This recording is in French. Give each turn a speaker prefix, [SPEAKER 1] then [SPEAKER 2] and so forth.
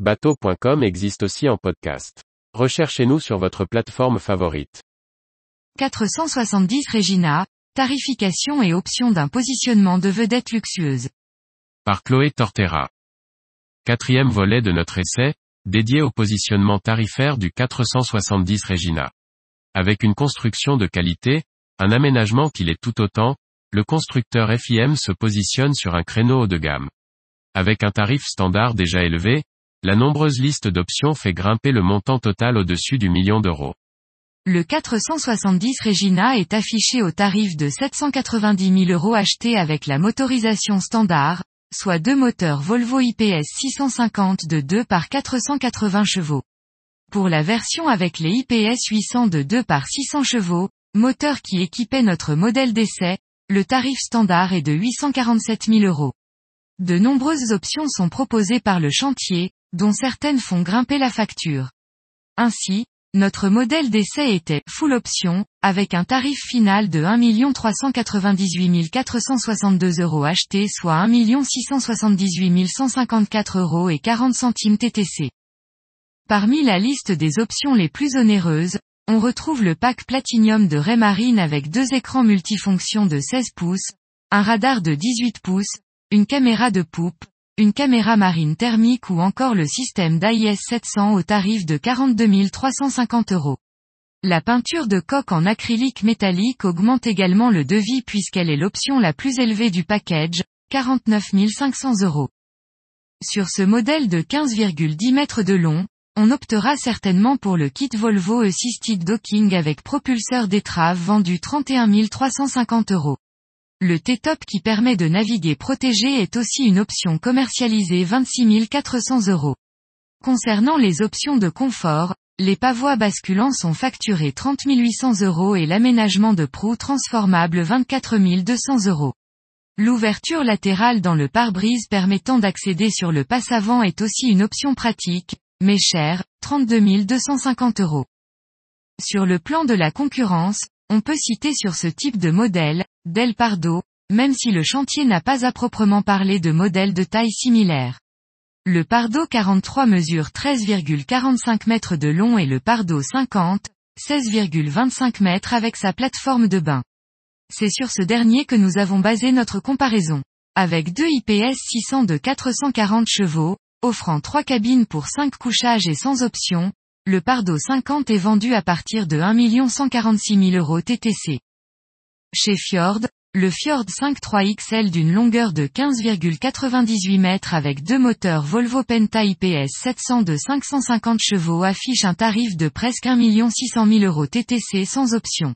[SPEAKER 1] Bateau.com existe aussi en podcast. Recherchez-nous sur votre plateforme favorite.
[SPEAKER 2] 470 Regina, tarification et option d'un positionnement de vedette luxueuse.
[SPEAKER 1] Par Chloé Tortera. Quatrième volet de notre essai, dédié au positionnement tarifaire du 470 Regina. Avec une construction de qualité, un aménagement qui l'est tout autant, le constructeur FIM se positionne sur un créneau haut de gamme. Avec un tarif standard déjà élevé, la nombreuse liste d'options fait grimper le montant total au-dessus du million d'euros.
[SPEAKER 2] Le 470 Regina est affiché au tarif de 790 000 euros acheté avec la motorisation standard, soit deux moteurs Volvo IPS 650 de 2 par 480 chevaux. Pour la version avec les IPS 800 de 2 par 600 chevaux, moteur qui équipait notre modèle d'essai, le tarif standard est de 847 000 euros. De nombreuses options sont proposées par le chantier, dont certaines font grimper la facture. Ainsi, notre modèle d'essai était full option, avec un tarif final de 1 398 462 euros achetés soit 1 678 154 euros et 40 centimes TTC. Parmi la liste des options les plus onéreuses, on retrouve le pack Platinum de Raymarine avec deux écrans multifonctions de 16 pouces, un radar de 18 pouces, une caméra de poupe, une caméra marine thermique ou encore le système d'AIS 700 au tarif de 42 350 euros. La peinture de coque en acrylique métallique augmente également le devis puisqu'elle est l'option la plus élevée du package, 49 500 euros. Sur ce modèle de 15,10 mètres de long, on optera certainement pour le kit Volvo Assisted Docking avec propulseur d'étrave vendu 31 350 euros. Le T-Top qui permet de naviguer protégé est aussi une option commercialisée 26 400 euros. Concernant les options de confort, les pavois basculants sont facturés 30 800 euros et l'aménagement de proue transformable 24 200 euros. L'ouverture latérale dans le pare-brise permettant d'accéder sur le passe-avant est aussi une option pratique, mais chère, 32 250 euros. Sur le plan de la concurrence, on peut citer sur ce type de modèle, Del Pardo, même si le chantier n'a pas à proprement parler de modèle de taille similaire. Le Pardo 43 mesure 13,45 mètres de long et le Pardo 50, 16,25 mètres avec sa plateforme de bain. C'est sur ce dernier que nous avons basé notre comparaison. Avec deux IPS 600 de 440 chevaux, offrant trois cabines pour 5 couchages et sans option, le Pardo 50 est vendu à partir de 1 146 000 euros TTC. Chez Fjord, le Fjord 5.3 XL d'une longueur de 15,98 mètres avec deux moteurs Volvo Penta IPS 700 de 550 chevaux affiche un tarif de presque 1 600 000 euros TTC sans option.